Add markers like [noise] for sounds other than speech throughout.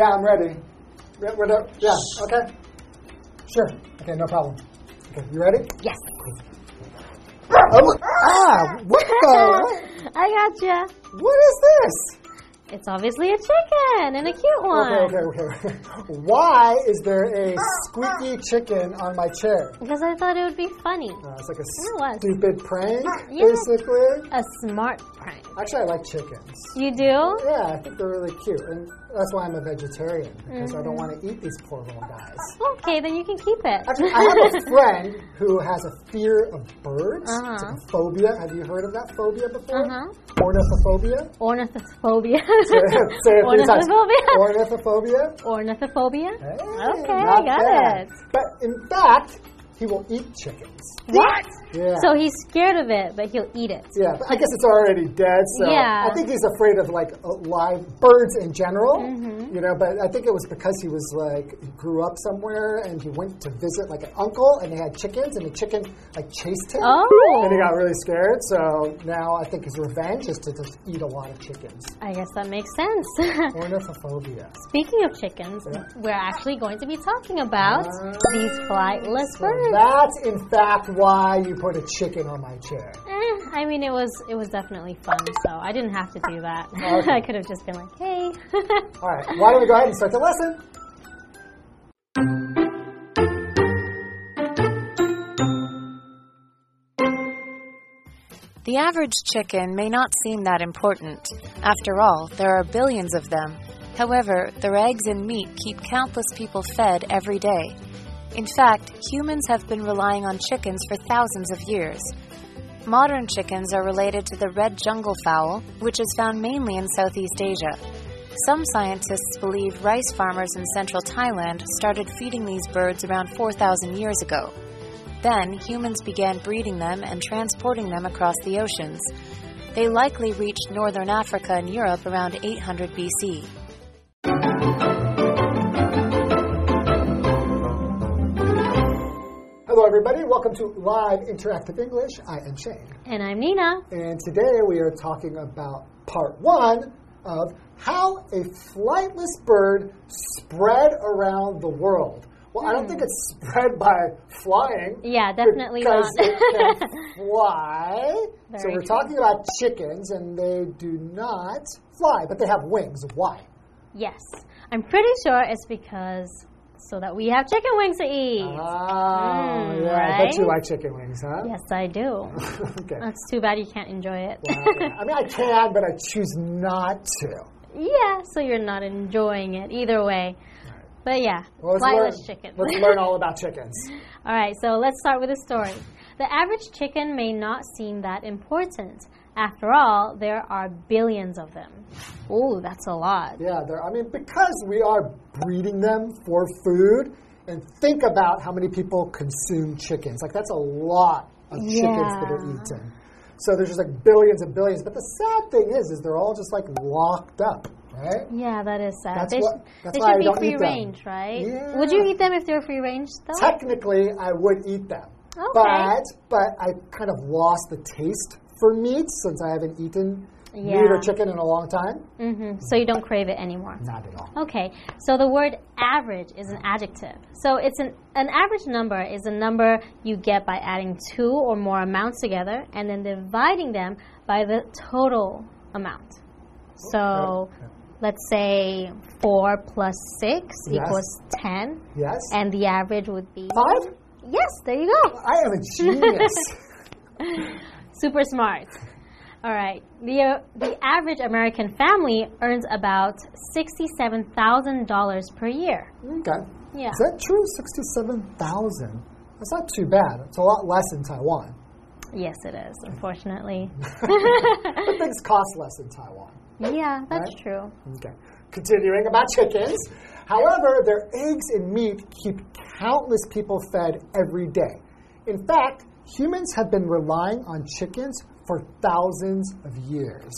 Yeah, I'm ready. Yeah, we're there. Yeah, okay. Sure. Okay, no problem. Okay, you ready? Yes. Oh, ah, what the? [laughs] I gotcha. What is this? It's obviously a chicken and a cute one. Okay, okay, [laughs] okay. Why is there a squeaky chicken on my chair? Because I thought it would be funny. Uh, it's like a It was. stupid prank, Yeah. basically. A smart prank. Actually, I like chickens. You do? Yeah, I think they're really cute, and that's why I'm a vegetarian because I don't Mm-hmm. want to eat these poor little guys. Okay, then you can keep it. Actually, I have a [laughs] friend who has a fear of birds. It's like a phobia. Have you heard of that phobia before? Uh-huh. Ornithophobia. Ornithophobia. [laughs] Say it three times. Ornithophobia. Ornithophobia. Ornithophobia. Hey, Okay, I got bad. it. But in fact, he will eat chickens. What? Yeah. So he's scared of it, but he'll eat it. yeah, but I guess it's already dead. So Yeah. I think he's afraid of like uh, live birds in general. Mm-hmm. You know, but I think it was because he was like he grew up somewhere and he went to visit like an uncle and they had chickens and the chicken like chased him. Oh. And he got really scared. So now I think his revenge is to just eat a lot of chickens. I guess that makes sense. [laughs] Ornithophobia. Speaking of chickens, Yeah. we're actually going to be talking about Ah. these flightless So birds. that's in fact why you put a chicken on my chair. Eh, I mean, it was it was definitely fun, so I didn't have to do that. [laughs] Okay. I could have just been like, "Hey." [laughs] All right, why don't we go ahead and start the lesson? The average chicken may not seem that important. After all, there are billions of them. However, their eggs and meat keep countless people fed every day. In fact, humans have been relying on chickens for thousands of years. Modern chickens are related to the red jungle fowl, which is found mainly in Southeast Asia. Some scientists believe rice farmers in central Thailand started feeding these birds around 4,000 years ago. Then, humans began breeding them and transporting them across the oceans. They likely reached northern Africa and Europe around 800 BC. Everybody. Welcome to Live Interactive English. I am Shane. and I'm Nina. And today we are talking about part one of how a flightless bird spread around the world. Well, I don't think it's spread by flying. Hmm. Yeah, definitely because not. it can [laughs] fly. so we're true. talking about chickens, and they do not fly, but they have wings. Why? Yes, I'm pretty sure it's because so that we have chicken wings to eat. Oh, Mm, yeah. I bet you like chicken wings, huh? Yes, I do. [laughs] okay. That's too bad you can't enjoy it. Yeah. I mean, I can, but I choose not to. yeah, so you're not enjoying it either way. But yeah, Well, let's learn, chicken. let's learn all about chickens. [laughs] All right, so let's start with a story. The average chicken may not seem that important. After all, there are billions of them. Ooh, that's a lot. Yeah, they're, I mean, because we are breeding them for food, and think about how many people consume chickens. Like, that's a lot of chickens that are Yeah. eaten. So there's just like billions and billions. But the sad thing is, is they're all just like locked up, right? Yeah, that is sad. That's they what- that's they why I should be free range, right? Yeah. Would you eat them if they were free range, though? Technically, I would eat them. Okay. But, but I kind of lost the taste for meat since I haven't eaten meat or chicken in a long time. hmm So you don't crave it anymore. Not at all. Okay, so the word average is an adjective. So it's an an average number is a number you get by adding two or more amounts together and then dividing them by the total amount. So Okay. let's say four plus six Yes. equals ten, Yes? and the average would be Five? yes. There you go. I am a genius. [laughs] Super smart. All right. The uh, the average American family earns about sixty-seven thousand dollars per year. okay. Yeah. Is that true? 67,000. That's not too bad. It's a lot less in Taiwan. Yes, it is. Unfortunately. [laughs] [laughs] But things cost less in Taiwan. yeah, that's Right? true. Okay. Continuing about chickens. However, their eggs and meat keep countless people fed every day. In fact, humans have been relying on chickens for thousands of years.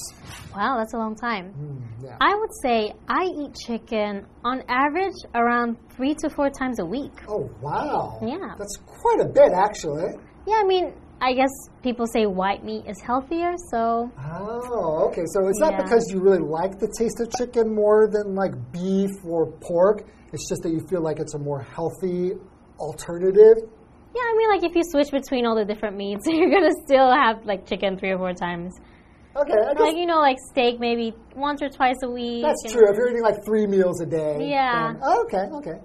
Wow, that's a long time. Hmm, yeah. I would say I eat chicken on average around three to four times a week. Oh, wow. Yeah. That's quite a bit, actually. Yeah, I mean, I guess people say white meat is healthier, so Oh, okay. So it's not because you really like the taste of chicken more than like beef or pork. It's just that you feel like it's a more healthy alternative. Yeah, I mean, like if you switch between all the different meats, [laughs] you're gonna still have like chicken three or four times. Okay, I guess Like you know, like steak maybe once or twice a week. that's true. If you're eating like three meals a day. Yeah. then- oh, okay, okay.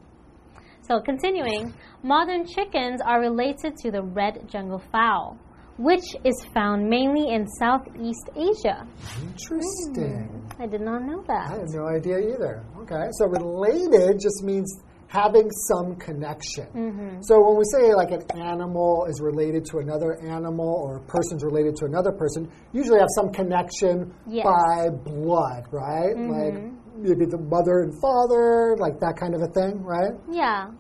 So continuing, modern chickens are related to the red jungle fowl, which is found mainly in Southeast Asia. Interesting. Hmm, I did not know that. I had no idea either. Okay, so related just means having some connection. Mm-hmm. So when we say like an animal is related to another animal or a person's related to another person, usually have some connection Yes. by blood, right? Like maybe the mother and father, like that kind of a thing, right? Yeah.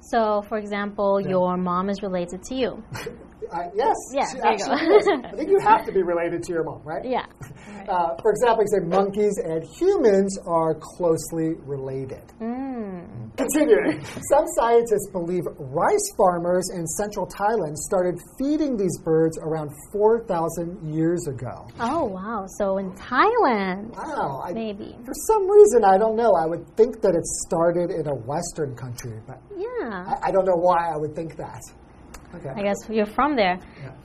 So, for example, your mom is related to you. [laughs] I, yes. Yeah, she there you go. [laughs] I think you have to be related to your mom, right? Yeah. [laughs] Uh, for example, you say monkeys and humans are closely related. Mm. Continuing, some scientists believe rice farmers in central Thailand started feeding these birds around 4,000 years ago. Oh wow! So in Thailand, Wow. I, maybe. For some reason, I don't know. I would think that it started in a Western country, but Yeah. I, I don't know why I would think that. Okay. I guess you're from there.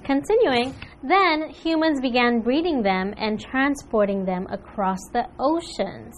Continuing, then humans began breeding them and transporting them across the oceans.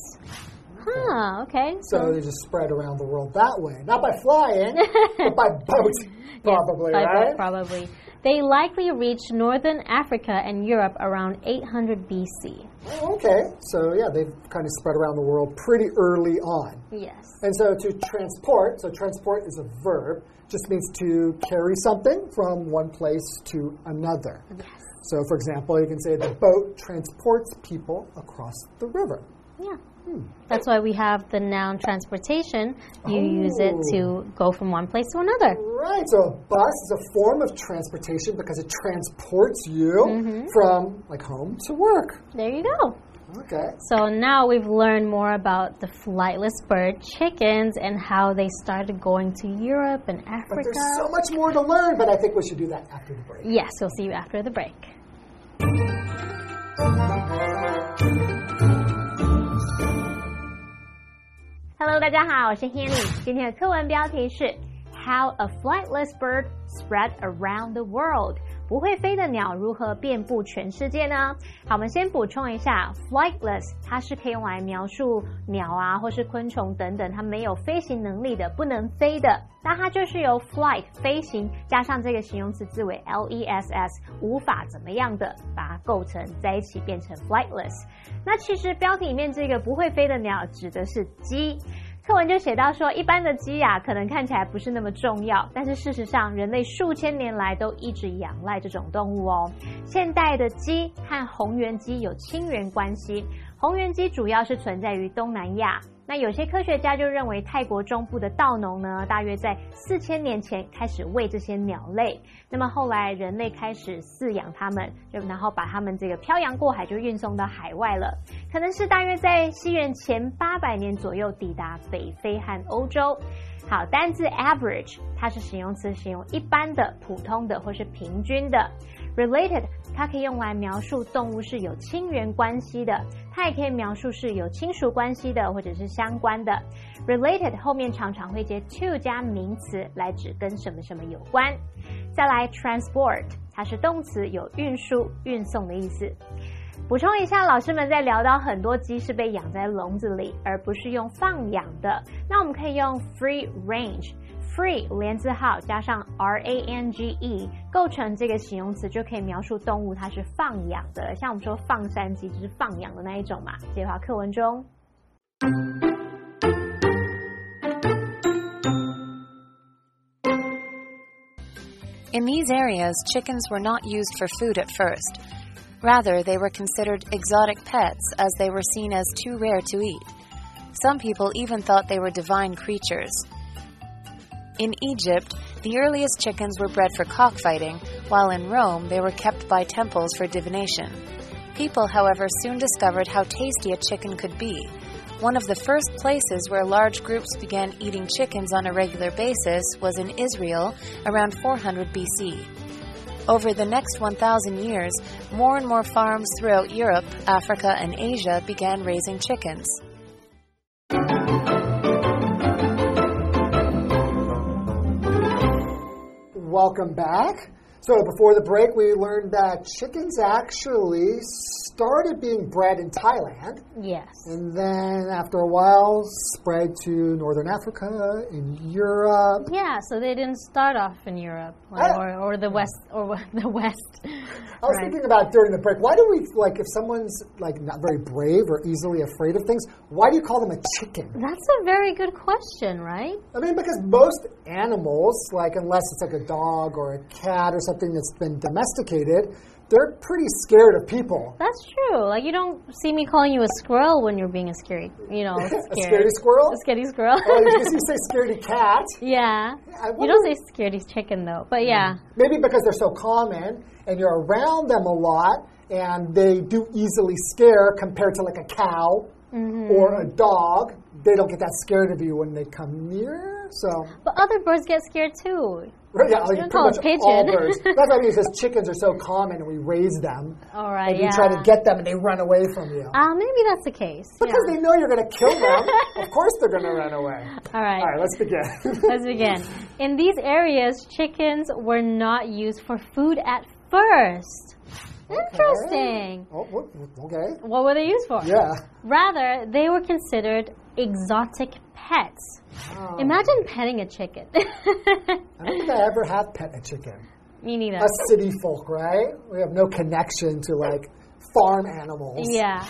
Huh, okay. So they just spread around the world that way. Not by flying, [laughs] but by boat, [laughs] probably, By boat, right? Probably. They likely reached northern Africa and Europe around 800 BC. Oh, okay. So, yeah, they've kind of spread around the world pretty early on. Yes. And so to transport, so transport is a verb, just means to carry something from one place to another. Yes. So, for example, you can say the boat transports people across the river. Yeah. Hmm. That's why we have the noun transportation. You use it to oh. go from one place to another. Right, so a bus is a form of transportation because it transports you mm-hmm. from like home to work. There you go. Okay. So now we've learned more about the flightless bird chickens and how they started going to Europe and Africa. But Africa. there's so much more to learn, but I think we should do that after the break. Yes, we'll see you after the break. Hello，大家好，我是 Hanny。今天的课文标题是 How a flightless bird spread around the world。 不会飞的鸟如何遍布全世界呢？好，我们先补充一下，flightless 它是可以用来描述鸟啊，或是昆虫等等，它没有飞行能力的，不能飞的。那它就是由 flight 飞行加上这个形容词字尾 l e s s 无法怎么样的，把它构成在一起变成 flightless。那其实标题里面这个不会飞的鸟指的是鸡。课文就写到说，一般的鸡呀、可能看起来不是那么重要，但是事实上，人类数千年来都一直仰赖这种动物哦。现代的鸡和红原鸡有亲缘关系，红原鸡主要是存在于东南亚。那有些科学家就认为，泰国中部的稻农呢，大约在四千年前开始喂这些鸟类。那么后来人类开始饲养它们，就然后把它们这个漂洋过海就运送到海外了。可能是大约在西元前八百年左右抵达北非和欧洲。好，单字 average 它是形容词，形容一般的、普通的或是平均的。Related 它可以用来描述动物是有亲缘关系的，它也可以描述是有亲属关系的或者是相关的。related 后面常常会接 to 加名词来指跟什么什么有关。再来 transport 它是动词，有运输、运送的意思。补充一下，老师们在聊到很多鸡是被养在笼子里，而不是用放养的。那我们可以用 free range。free 连字号加上 r a n g e 构成这个形容词，就可以描述动物它是放养的。像我们说放山鸡就是放养的那一种嘛。接话课文中。 In these areas, chickens were not used for food at first. Rather, they were considered exotic pets as they were seen as too rare to eat. Some people even thought they were divine creatures. In Egypt, the earliest chickens were bred for cockfighting, while in Rome they were kept by temples for divination. People, however, soon discovered how tasty a chicken could be. One of the first places where large groups began eating chickens on a regular basis was in Israel around 400 BC. Over the next 1,000 years, more and more farms throughout Europe, Africa, and Asia began raising chickens. Welcome back. So before the break, we learned that chickens actually started being bred in Thailand, Yes. and then after a while spread to northern Africa, and Europe. Yeah, so they didn't start off in Europe or, Ah. or, or the West or [laughs] the West. I was Right. thinking about during the break. Why do we like if someone's like not very brave or easily afraid of things? Why do you call them a chicken? That's a very good question, right? I mean, because most animals, like unless it's like a dog or a cat or something that's been domesticated, they're pretty scared of people. That's true. Like you don't see me calling you a squirrel when you're being a scary, you know, [laughs] scared. A scaredy squirrel? A scaredy squirrel. Oh, you you say scaredy cat. [laughs] yeah. You don't say scaredy chicken though, but yeah. Maybe because they're so common and you're around them a lot and they do easily scare compared to like a cow Mm-hmm. or a dog. They don't get that scared of you when they come near. So, But other birds get scared too. Right, yeah, like pretty call much it pigeon. [laughs] That's why I mean, because chickens are so common and we raise them. All right. and you yeah. try to get them and they run away from you. Uh, maybe that's the case. because yeah. they know you're going to kill them. [laughs] of course they're going to run away. All right. All right, let's begin. [laughs] Let's begin. In these areas, chickens were not used for food at first. Interesting. Oh, oh okay. What were they used for? Yeah. Rather, they were considered exotic pets. Oh. Imagine petting a chicken. [laughs] I don't think I ever have pet a chicken. Me neither. Us city folk, right? We have no connection to like farm animals. Yeah.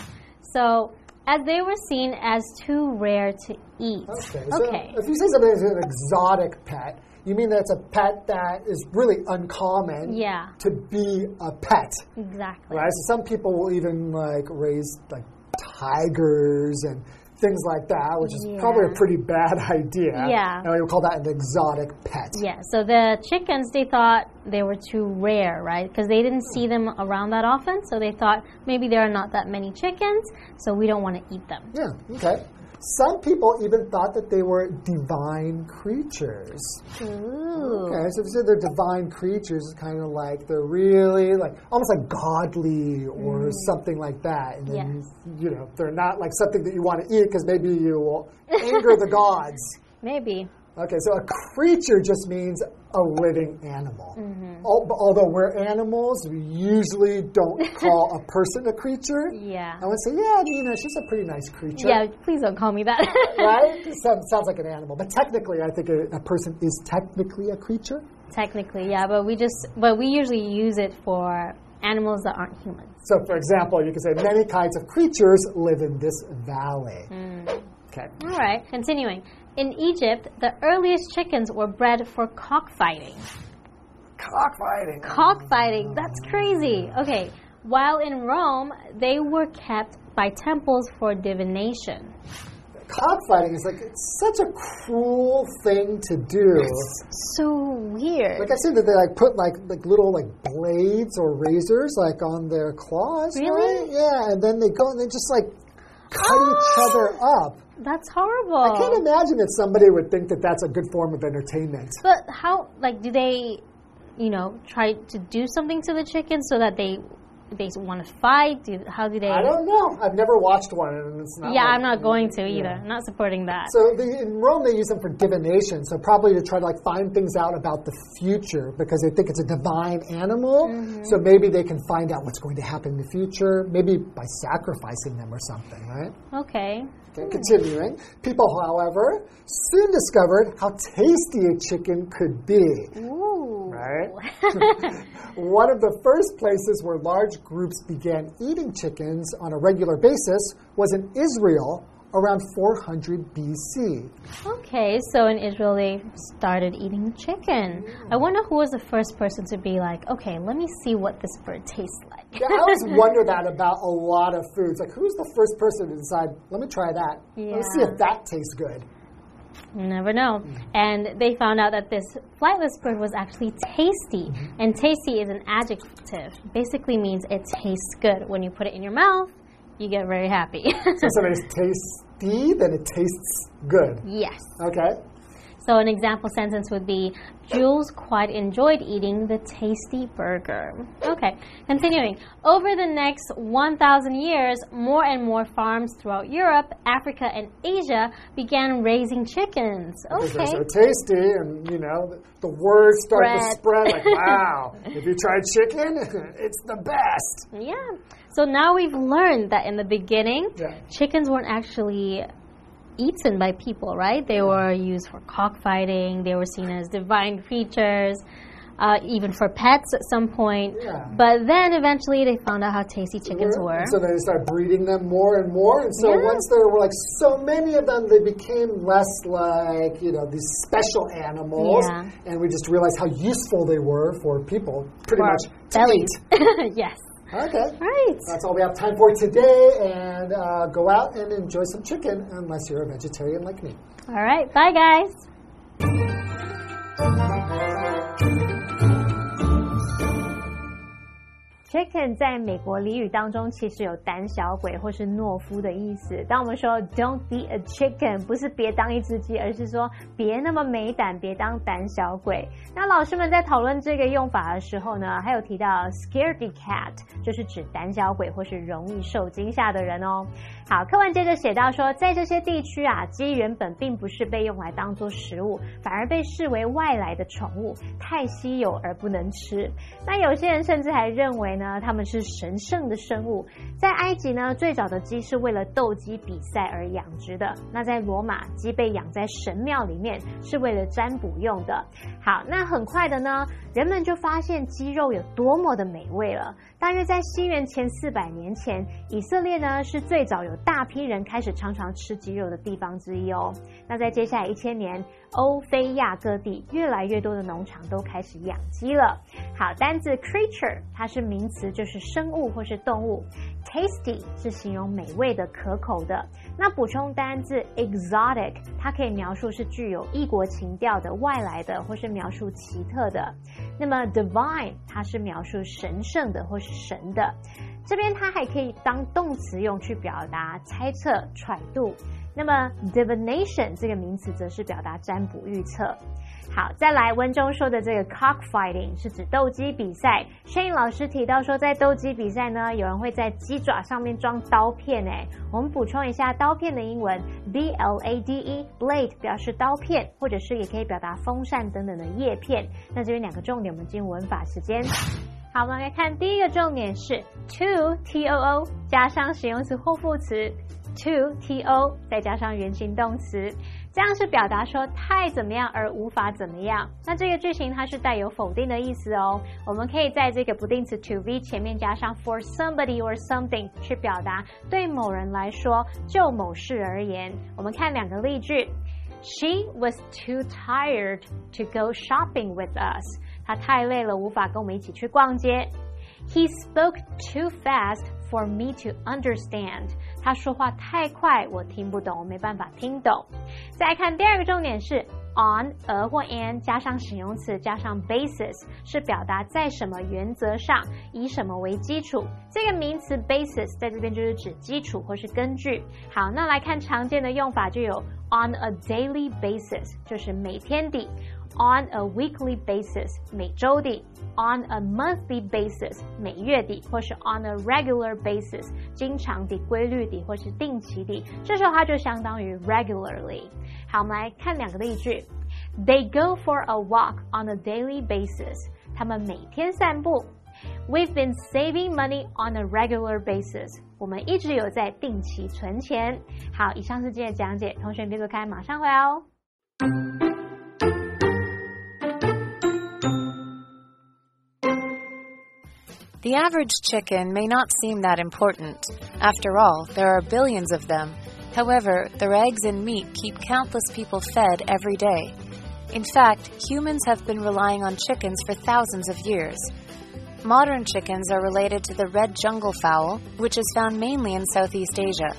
So, as they were seen as too rare to eat. Okay. So Okay. if you say something is an exotic pet, you mean that's a pet that is really uncommon Yeah. to be a pet. Exactly. Right? So some people will even like raise like tigers and things like that, which is probably a pretty bad [laughs] idea. Yeah. And we would call that an exotic pet. Yeah, so the chickens, they thought they were too rare, right? Because they didn't see them around that often, so they thought maybe there are not that many chickens, so we don't want to eat them. Yeah, okay. Some people even thought that they were divine creatures. Ooh. Okay, so if you say they're divine creatures, it's kind of like they're really like almost like godly or mm. something like that. And then, Yes. you know, they're not like something that you want to eat because maybe you will anger the gods. [laughs] Maybe. Okay, so a creature just means a living animal. Mm-hmm. Al- although we're animals, we usually don't [laughs] call a person a creature. Yeah. I would say, yeah, you know, she's a pretty nice creature. Yeah, please don't call me that. [laughs] Right? Sounds, sounds like an animal. But technically, I think a, a person is technically a creature. Technically, yeah, but we just, but we usually use it for animals that aren't humans. So, for example, you could say many kinds of creatures live in this valley. Mm. Okay. All right, continuing. In Egypt, the earliest chickens were bred for cockfighting. Cockfighting. Cockfighting, that's crazy. Okay, while in Rome, they were kept by temples for divination. Cockfighting is like it's such a cruel thing to do. It's So weird. Like I said, that they like put like like little like blades or razors like on their claws. Really? Right? Yeah, and then they go and they just like cut each ah! other up. That's horrible. I can't imagine that somebody would think that that's a good form of entertainment. But how, like, do they, you know, try to do something to the chickens so that they they want to fight? Do, how do they? I don't know. I've never watched one, and it's not. yeah, like- I'm not going to either. I'm not supporting that. So the, in Rome, they use them for divination. So probably to try to like find things out about the future because they think it's a divine animal. Mm-hmm. So maybe they can find out what's going to happen in the future, maybe by sacrificing them or something, right? okay. Okay, continuing. People, however, soon discovered how tasty a chicken could be. Ooh. Right? [laughs] One of the first places where large groups began eating chickens on a regular basis was in Israel around 400 BC. Okay, so in Israel they started eating chicken. I mm. wonder who was the first person to be like, okay, let me see what this bird tastes like. Yeah, I always wonder that about a lot of foods. Like, who's the first person to decide, let me try that? Let's see if that tastes good. You never know. Mm-hmm. And they found out that this flightless bird was actually tasty. Mm-hmm. And tasty is an adjective. Basically means it tastes good. When you put it in your mouth, you get very happy. So, if something [laughs] tasty, then it tastes good. yes. Okay. So an example sentence would be Jules quite enjoyed eating the tasty burger. Okay, continuing. Over the next 1,000 years, more and more farms throughout Europe, Africa, and Asia began raising chickens. Because they're Okay. so tasty, and you know, the, the words start to Spread. like, [laughs] wow, if you tried chicken, [laughs] it's the best. Yeah. So now we've learned that in the beginning, Yeah. chickens weren't actually eaten by people, right? They were used for cockfighting, they were seen as divine creatures, uh, even for pets at some point. Yeah. But then eventually they found out how tasty chickens were. And so they started breeding them more and more. And so Yeah. once there were like so many of them, they became less like, you know, these special animals. Yeah. And we just realized how useful they were for people pretty For much to bellies. eat. [laughs] yes. Okay. Right. That's all we have time for today. And uh, go out and enjoy some chicken unless you're a vegetarian like me. All right. Bye, guys. Chicken 在美国俚语当中其实有胆小鬼或是懦夫的意思。当我们说 "Don't be a chicken"，不是别当一只鸡，而是说别那么没胆，别当胆小鬼。那老师们在讨论这个用法的时候呢，还有提到 "scaredy cat"，就是指胆小鬼或是容易受惊吓的人哦。好，课文接着写到说，在这些地区啊，鸡原本并不是被用来当做食物，反而被视为外来的宠物，太稀有而不能吃。那有些人甚至还认为呢，它们是神圣的生物。在埃及呢，最早的鸡是为了斗鸡比赛而养殖的。那在罗马，鸡被养在神庙里面，是为了占卜用的。好，那很快的呢，人们就发现鸡肉有多么的美味了。大约在西元前四百年前，以色列呢是最早有大批人开始常常吃鸡肉的地方之一哦。那在接下来一千年，欧非亚各地越来越多的农场都开始养鸡了。好，单字 creature 它是名词，就是生物或是动物。Tasty 是形容美味的、可口的。那补充单字 exotic，它可以描述是具有异国情调的、外来的，或是描述奇特的。那么 divine 它是描述神圣的或是神的。这边它还可以当动词用，去表达猜测、揣度。那么 divination 这个名词则是表达占卜预测。好，再来文中说的这个 cockfighting 是指斗鸡比赛。Shane 老师提到说，在斗鸡比赛呢，有人会在鸡爪上面装刀片。哎，我们补充一下刀片的英文 b l a d e blade 表示刀片，或者是也可以表达风扇等等的叶片。那这边两个重点，我们进入文法时间。好，我们来看第一个重点是 to t o o 加上形容词或副词 to t o 再加上原形动词，这样是表达说太怎么样而无法怎么样。那这个句型它是带有否定的意思哦。我们可以在这个不定词 to be 前面加上 for somebody or something 去表达对某人来说，就某事而言。我们看两个例句。She was too tired to go shopping with us. 她太累了，无法跟我们一起去逛街。He spoke too fast for me to understand. 他说话太快，我听不懂，我没办法听懂。再来看第二个重点是 on 而或 an 加上形容词加上 basis 是表达在什么原则上，以什么为基础。这个名词 basis 在这边就是指基础或是根据。好，那来看常见的用法就有 on a daily basis 就是每天的。on a weekly basis 每周底，on a monthly basis 每月底，或是 on a regular basis 经常底、规律底或是定期底，这时候它就相当于 regularly。好，我们来看两个例句。They go for a walk on a daily basis。他们每天散步。We've been saving money on a regular basis。我们一直有在定期存钱。好，以上是今天的讲解，同学别走开，马上回来哦。 The average chicken may not seem that important. After all, there are billions of them. However, their eggs and meat keep countless people fed every day. In fact, humans have been relying on chickens for thousands of years. Modern chickens are related to the red jungle fowl, which is found mainly in Southeast Asia.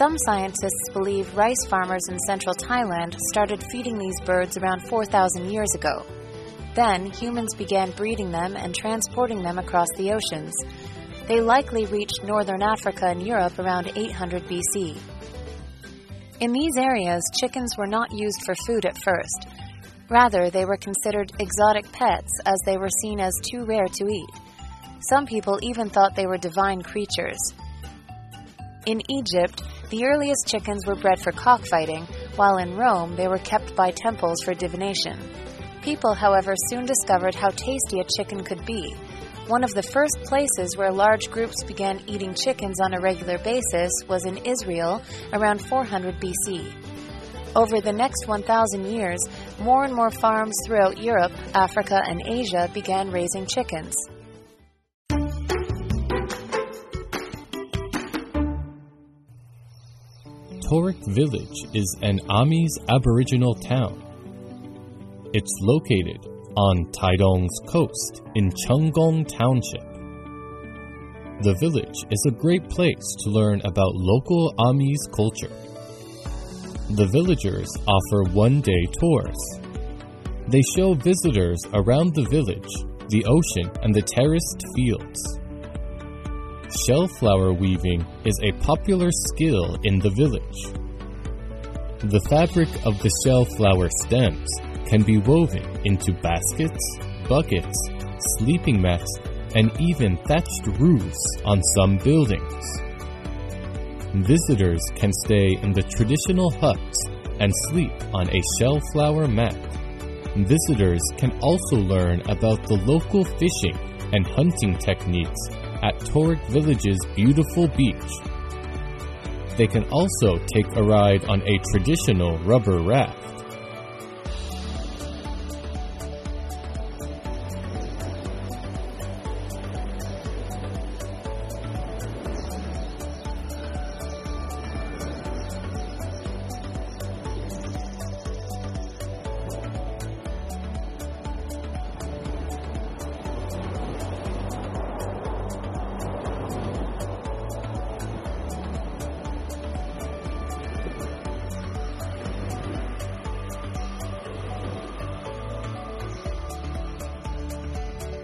Some scientists believe rice farmers in central Thailand started feeding these birds around 4,000 years ago. Then, humans began breeding them and transporting them across the oceans. They likely reached northern Africa and Europe around 800 BC. In these areas, chickens were not used for food at first. Rather, they were considered exotic pets as they were seen as too rare to eat. Some people even thought they were divine creatures. In Egypt, the earliest chickens were bred for cockfighting, while in Rome they were kept by temples for divination. People, however, soon discovered how tasty a chicken could be. One of the first places where large groups began eating chickens on a regular basis was in Israel around 400 BC. Over the next 1,000 years, more and more farms throughout Europe, Africa, and Asia began raising chickens. Torik Village is an Amis Aboriginal town. It's located on Taidong's coast in Chenggong Township. The village is a great place to learn about local Amis culture. The villagers offer one day tours. They show visitors around the village, the ocean, and the terraced fields. Shell flower weaving is a popular skill in the village. The fabric of the shell flower stems can be woven into baskets, buckets, sleeping mats, and even thatched roofs on some buildings. Visitors can stay in the traditional huts and sleep on a shell flower mat. Visitors can also learn about the local fishing and hunting techniques at Torik Village's beautiful beach. They can also take a ride on a traditional rubber raft.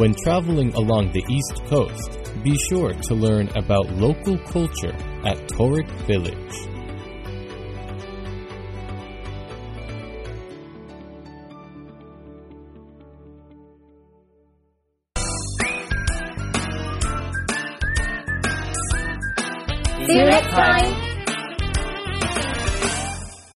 When traveling along the East Coast, be sure to learn about local culture at Torik Village. See you next time.